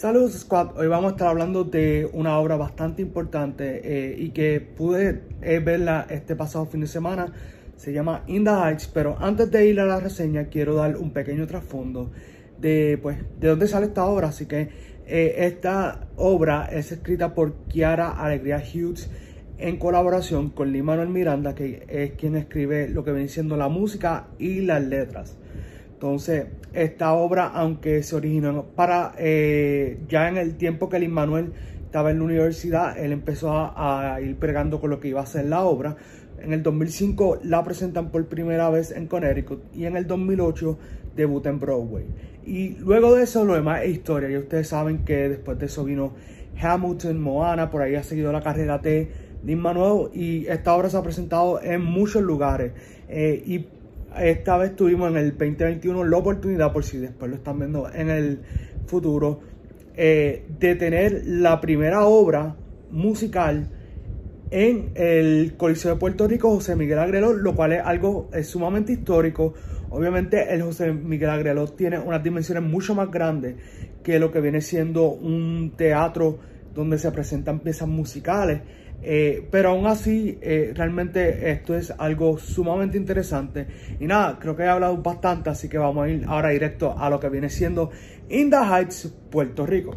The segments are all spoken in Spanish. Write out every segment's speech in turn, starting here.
Saludos Squad, hoy vamos a estar hablando de una obra bastante importante eh, y que pude eh, verla este pasado fin de semana. Se llama In the Heights, pero antes de ir a la reseña quiero dar un pequeño trasfondo de, pues, de dónde sale esta obra. Así que eh, esta obra es escrita por Kiara Alegría Hughes en colaboración con Lee Manuel Miranda, que es quien escribe lo que viene siendo la música y las letras. Entonces, esta obra, aunque se originó para eh, ya en el tiempo que el Manuel estaba en la universidad, él empezó a, ir pregando con lo que iba a ser la obra. En el 2005 la presentan por primera vez en Connecticut y en el 2008 debuta en Broadway. Y luego de eso lo demás es historia. Y ustedes saben que después de eso vino Hamilton, Moana, por ahí ha seguido la carrera de Lin Manuel y esta obra se ha presentado en muchos lugares. Eh, y esta vez tuvimos en el 2021 la oportunidad, por si después lo están viendo en el futuro, eh, de tener la primera obra musical en el Coliseo de Puerto Rico José Miguel Agrelot, lo cual es algo sumamente histórico. Obviamente el José Miguel Agrelot tiene unas dimensiones mucho más grandes que lo que viene siendo un teatro donde se presentan piezas musicales. Eh, pero aún así, eh, realmente esto es algo sumamente interesante. Y nada, creo que he hablado bastante, así que vamos a ir ahora directo a lo que viene siendo In the Heights, Puerto Rico.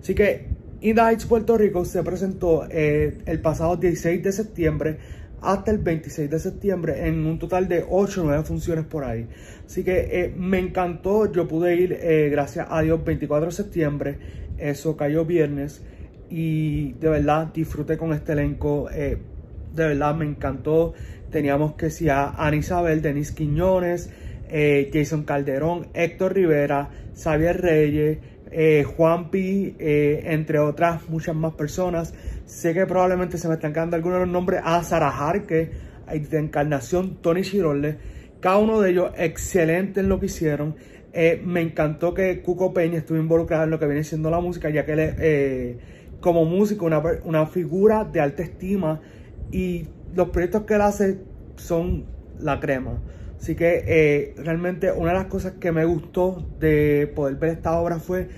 Así que In the Heights, Puerto Rico se presentó eh, el pasado 16 de septiembre hasta el 26 de septiembre en un total de 8 o 9 funciones por ahí. Así que me encantó, yo pude ir, gracias a Dios, 24 de septiembre, eso cayó viernes y de verdad disfruté con este elenco. Eh, de verdad me encantó. Teníamos que si a Ana Isabel, Denis Quiñones, eh, Jason Calderón, Héctor Rivera, Xavier Reyes, eh, Juan Pi, entre otras muchas más personas. Sé que probablemente se me están quedando algunos de los nombres. A Sara Jarque, de Encarnación, Tony Chirolde. Cada uno de ellos excelente en lo que hicieron. me encantó que Cuco Peña estuvo involucrado en lo que viene siendo la música, ya que él como músico, una, una figura de alta estima y los proyectos que él hace son la crema. Así que eh, realmente una de las cosas que me gustó de poder ver esta obra fue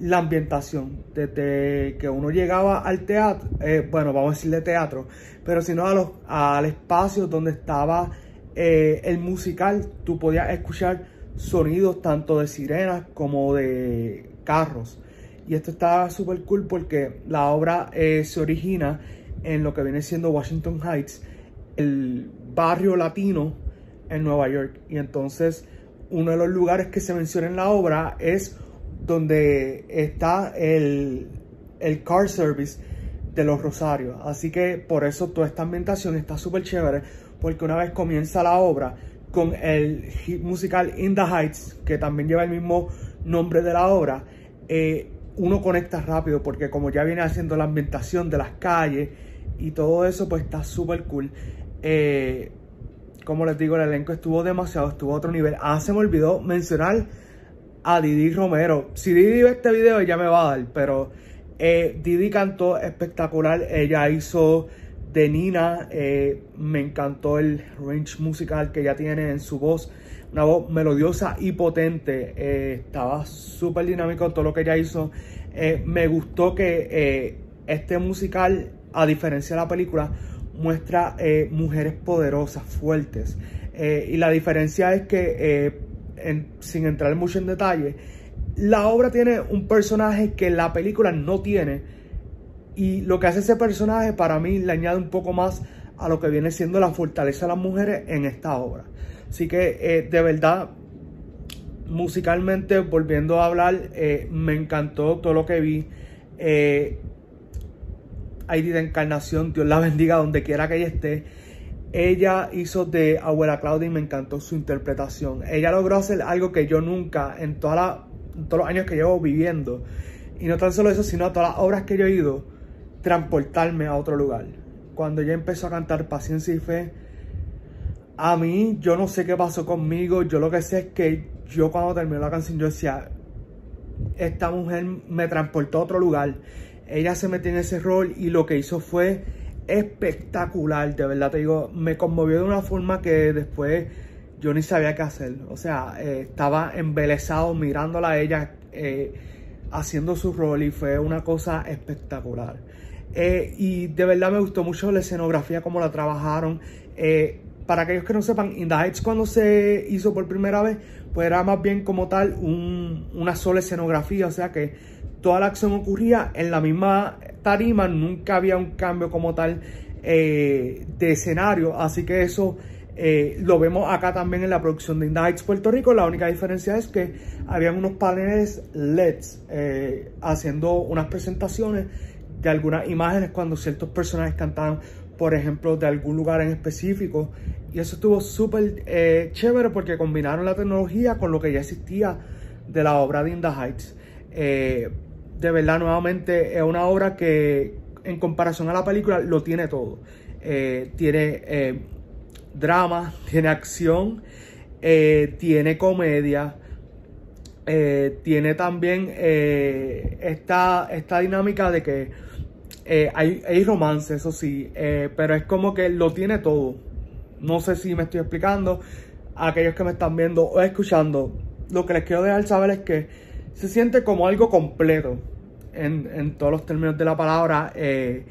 la ambientación. Desde que uno llegaba al teatro, eh, bueno, vamos a decirle teatro, pero si no a los, al espacio donde estaba eh, el musical, tú podías escuchar sonidos tanto de sirenas como de carros. Y esto está súper cool porque la obra eh, se origina en lo que viene siendo Washington Heights, el barrio latino en Nueva York. Y entonces uno de los lugares que se menciona en la obra es donde está el, el car service de los Rosarios. Así que por eso toda esta ambientación está súper chévere porque una vez comienza la obra con el hit musical In the Heights, que también lleva el mismo nombre de la obra, eh, uno conecta rápido porque como ya viene haciendo la ambientación de las calles y todo eso, pues está súper cool. Eh, como les digo, el elenco estuvo demasiado, estuvo a otro nivel. Ah, se me olvidó mencionar a Didi Romero. Si Didi ve este video, ya me va a dar, pero eh, Didi cantó espectacular. Ella hizo de Nina. Eh, me encantó el range musical que ella tiene en su voz una voz melodiosa y potente. Eh, estaba súper dinámico todo lo que ella hizo. Eh, me gustó que eh, este musical, a diferencia de la película, muestra mujeres poderosas, fuertes. y la diferencia es que, sin entrar mucho en detalle, la obra tiene un personaje que la película no tiene. Y lo que hace ese personaje para mí le añade un poco más a lo que viene siendo la fortaleza de las mujeres en esta obra. Así que eh, de verdad, musicalmente, volviendo a hablar, eh, me encantó todo lo que vi. Eh, de Encarnación, Dios la bendiga donde quiera que ella esté. Ella hizo de Abuela Claudia y me encantó su interpretación. Ella logró hacer algo que yo nunca, en, toda todos los años que llevo viviendo, y no tan solo eso, sino a todas las obras que yo he ido, transportarme a otro lugar. Cuando ella empezó a cantar Paciencia y Fe, a mí, yo no sé qué pasó conmigo. Yo lo que sé es que yo cuando terminó la canción, yo decía, esta mujer me transportó a otro lugar. Ella se metió en ese rol y lo que hizo fue espectacular. De verdad te digo, me conmovió de una forma que después yo ni sabía qué hacer. O sea, eh, estaba embelesado mirándola a ella. Eh, haciendo su rol y fue una cosa espectacular. Eh, y de verdad me gustó mucho la escenografía, como la trabajaron. Eh, para aquellos que no sepan, In cuando se hizo por primera vez, pues era más bien como tal una sola escenografía, o sea que toda la acción ocurría en la misma tarima, nunca había un cambio como tal eh, de escenario, así que eso lo vemos acá también en la producción de In the Heights Puerto Rico, la única diferencia es que habían unos paneles LEDs haciendo unas presentaciones de algunas imágenes cuando ciertos personajes cantaban por ejemplo, de algún lugar en específico. Y eso estuvo súper eh, chévere porque combinaron la tecnología con lo que ya existía de la obra de In Heights. Eh, de verdad, nuevamente, es una obra que en comparación a la película lo tiene todo. Eh, tiene drama, tiene acción, tiene comedia. Tiene también esta, esta dinámica de que eh, hay, romance, eso sí, eh, pero es como que lo tiene todo. No sé si me estoy explicando. Aquellos que me están viendo o escuchando, lo que les quiero dejar saber es que se siente como algo completo en, todos los términos de la palabra. Eh,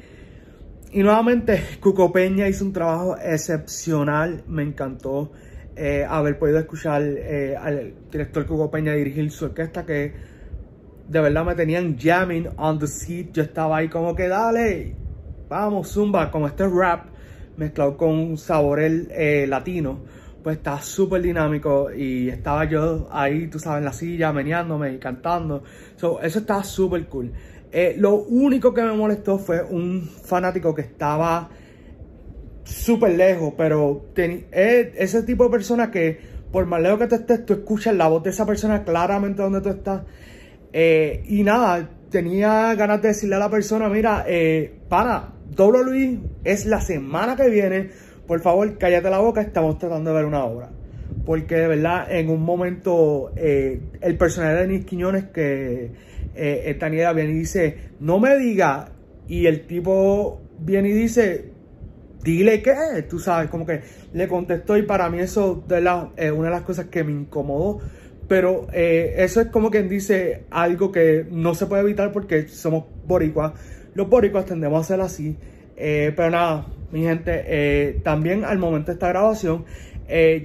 y nuevamente, Cuco Peña hizo un trabajo excepcional, me encantó haber podido escuchar al director Cuco Peña dirigir su orquesta que de verdad me tenían jamming on the seat. Yo estaba ahí como que dale, vamos, zumba, con este rap mezclado con un sabor eh, latino. Pues está súper dinámico y estaba yo ahí, tú sabes, en la silla, meneándome y cantando. So, eso estaba súper cool. Eh, lo único que me molestó fue un fanático que estaba súper lejos, pero es ese tipo de persona que por más lejos que te estés, tú escuchas la voz de esa persona claramente donde tú estás. Eh, y nada, tenía ganas de decirle a la persona, mira, eh, para, WWE es la semana que viene, por favor, cállate la boca, estamos tratando de ver una obra. Porque de verdad, en un momento, eh, el personaje de Nick Quiñones, que eh, esta viene y dice, no me diga, y el tipo viene y dice, dile qué, tú sabes, como que le contestó y para mí eso es una de las cosas que me incomodó pero eh, eso es como quien dice algo que no se puede evitar porque somos boricuas. Los boricuas tendemos a ser así. Eh, pero nada, mi gente, eh, también al momento de esta grabación,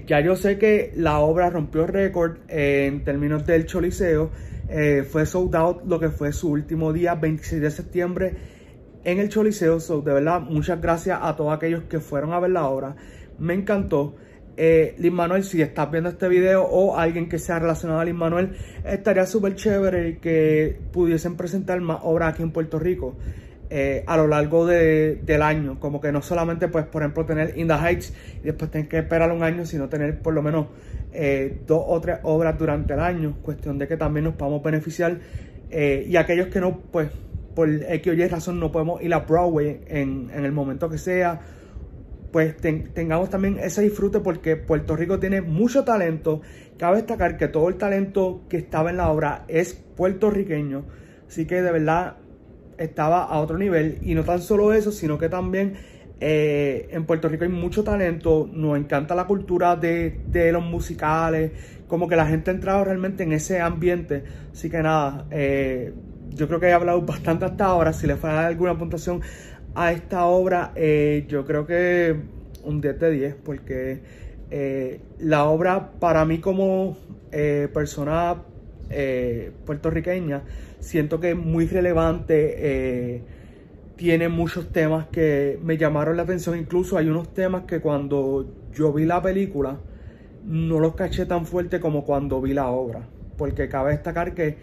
ya yo sé que la obra rompió récord en términos del Choliseo. fue sold out lo que fue su último día, 26 de septiembre, en el Choliseo. So, de verdad, muchas gracias a todos aquellos que fueron a ver la obra. Me encantó eh, Manuel, si estás viendo este video o alguien que sea relacionado a Lin Manuel, estaría súper chévere que pudiesen presentar más obras aquí en Puerto Rico eh, a lo largo del año. Como que no solamente, pues, por ejemplo, tener In the Heights y después tener que esperar un año, sino tener por lo menos eh, dos o tres obras durante el año. Cuestión de que también nos podamos beneficiar. Eh, y aquellos que no, pues, por X o Y razón no podemos ir a Broadway en, en el momento que sea pues tengamos también ese disfrute porque Puerto Rico tiene mucho talento. Cabe destacar que todo el talento que estaba en la obra es puertorriqueño. Así que de verdad estaba a otro nivel. Y no tan solo eso, sino que también eh, en Puerto Rico hay mucho talento. Nos encanta la cultura de, los musicales. Como que la gente ha entrado realmente en ese ambiente. Así que nada, eh, yo creo que he hablado bastante hasta ahora. Si les falta alguna puntuación a esta obra, eh, yo creo que un 10 de 10, porque eh, la obra para mí como eh, persona puertorriqueña, siento que es muy relevante, tiene muchos temas que me llamaron la atención, incluso hay unos temas que cuando yo vi la película, no los caché tan fuerte como cuando vi la obra, porque cabe destacar que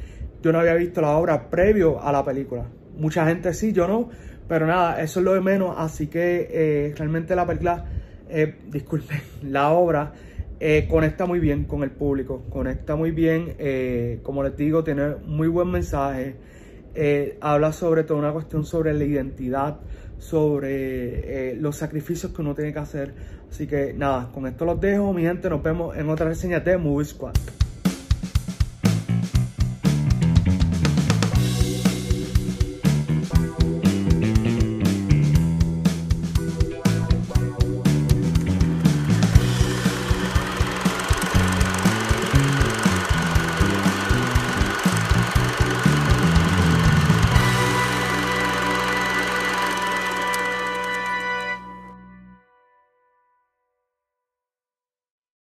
yo no había visto la obra previo a la película. Mucha gente sí, yo no, pero nada, eso es lo de menos, así que eh, realmente la película, eh, disculpen, la obra eh, conecta muy bien con el público, conecta muy bien, como les digo, tiene muy buen mensaje, habla sobre toda una cuestión sobre la identidad, sobre los sacrificios que uno tiene que hacer. Así que nada, con esto los dejo, mi gente, nos vemos en otra reseña de Movie Squad.